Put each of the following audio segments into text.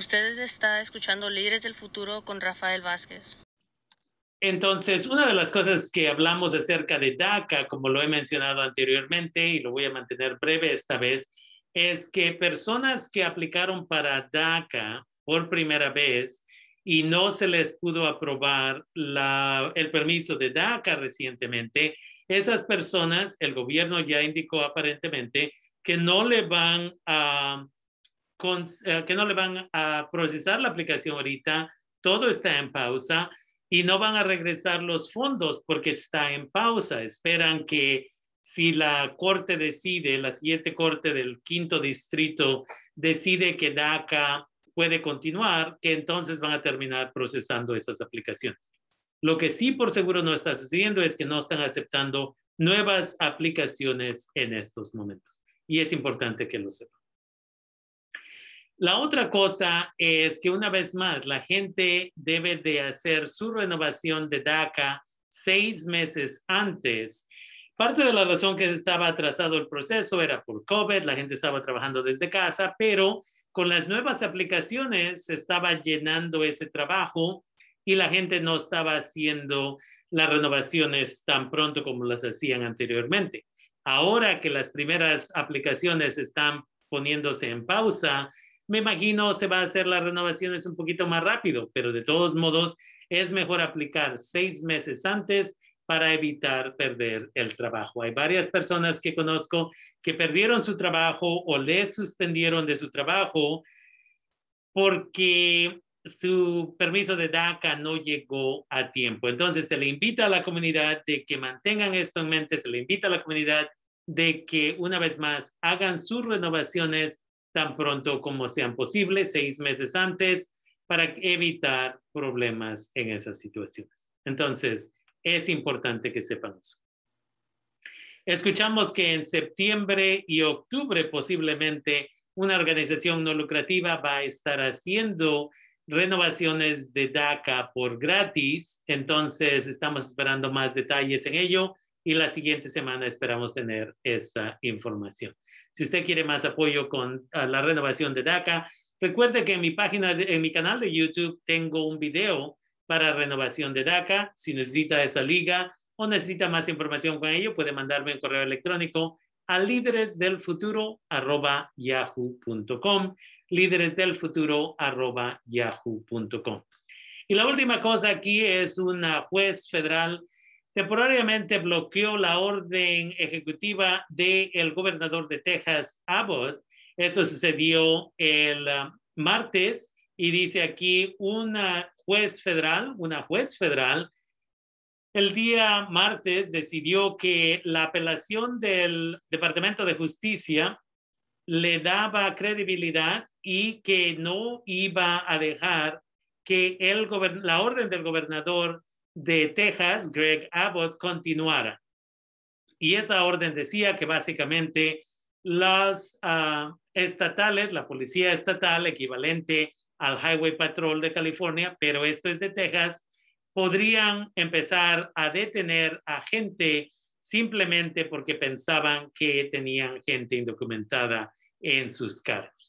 Usted está escuchando Líderes del Futuro con Rafael Vázquez. Entonces, una de las cosas que hablamos acerca de DACA, como lo he mencionado anteriormente y lo voy a mantener breve esta vez, es que personas que aplicaron para DACA por primera vez y no se les pudo aprobar el permiso de DACA recientemente, esas personas, el gobierno ya indicó aparentemente que no le van a, eh, que no le van a procesar la aplicación ahorita, todo está en pausa y no van a regresar los fondos porque está en pausa. Esperan que si la corte decide, la siguiente corte del quinto distrito decide que DACA puede continuar, que entonces van a terminar procesando esas aplicaciones. Lo que sí por seguro no está sucediendo es que no están aceptando nuevas aplicaciones en estos momentos. Y es importante que lo sepan. La otra cosa es que una vez más la gente debe de hacer su renovación de DACA seis meses antes. Parte de la razón que estaba atrasado el proceso era por COVID, la gente estaba trabajando desde casa, pero con las nuevas aplicaciones se estaba llenando ese trabajo y la gente no estaba haciendo las renovaciones tan pronto como las hacían anteriormente. Ahora que las primeras aplicaciones están poniéndose en pausa, me imagino se va a hacer las renovaciones un poquito más rápido, pero de todos modos es mejor aplicar seis meses antes para evitar perder el trabajo. Hay varias personas que conozco que perdieron su trabajo o les suspendieron de su trabajo porque su permiso de DACA no llegó a tiempo. Entonces se le invita a la comunidad de que mantengan esto en mente, se le invita a la comunidad de que una vez más hagan sus renovaciones tan pronto como sean posibles, seis meses antes, para evitar problemas en esas situaciones. Entonces, es importante que sepan eso. Escuchamos que en septiembre y octubre posiblemente una organización no lucrativa va a estar haciendo renovaciones de DACA por gratis. Entonces, estamos esperando más detalles en ello y la siguiente semana esperamos tener esa información. Si usted quiere más apoyo con ah, la renovación de DACA, recuerde que en mi página, en mi canal de YouTube tengo un video para renovación de DACA. Si necesita esa liga o necesita más información con ello, puede mandarme un correo electrónico a líderesdelfuturo.yahoo.com líderesdelfuturo.yahoo.com Y la última cosa aquí es una juez federal temporariamente bloqueó la orden ejecutiva del gobernador de Texas, Abbott. Eso sucedió el ah, martes y dice aquí una juez federal, una juez federal, el día martes decidió que la apelación del Departamento de Justicia le daba credibilidad y que no iba a dejar que el la orden del gobernador de Texas, Greg Abbott, continuara. Y esa orden decía que básicamente las ah, estatales, la policía estatal equivalente al Highway Patrol de California, pero esto es de Texas, podrían empezar a detener a gente simplemente porque pensaban que tenían gente indocumentada en sus carros.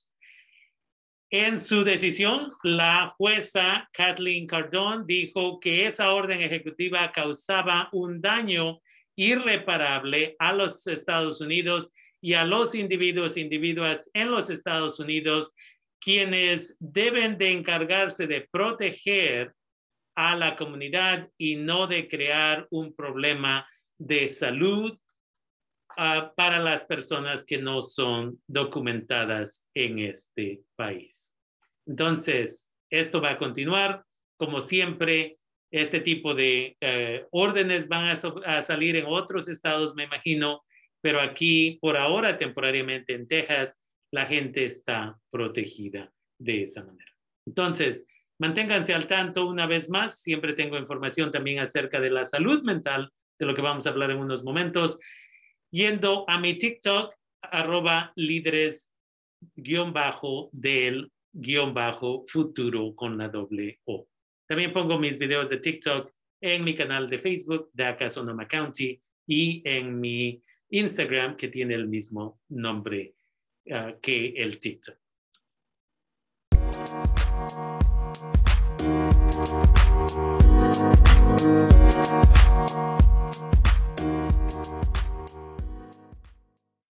En su decisión, la jueza Kathleen Cardone dijo que esa orden ejecutiva causaba un daño irreparable a los Estados Unidos y a los individuos, individuas en los Estados Unidos quienes deben de encargarse de proteger a la comunidad y no de crear un problema de salud uh, para las personas que no son documentadas en este país. Entonces, esto va a continuar. Como siempre, este tipo de uh, órdenes van a, a salir en otros estados, me imagino, pero aquí, por ahora, temporariamente en Texas, la gente está protegida de esa manera. Entonces, manténganse al tanto una vez más. Siempre tengo información también acerca de la salud mental, de lo que vamos a hablar en unos momentos, yendo a mi TikTok, arroba líderes guion bajo del guion bajo futuro con la doble O. También pongo mis videos de TikTok en mi canal de Facebook, DACA Sonoma County, y en mi Instagram, que tiene el mismo nombre uh, que el TikTok.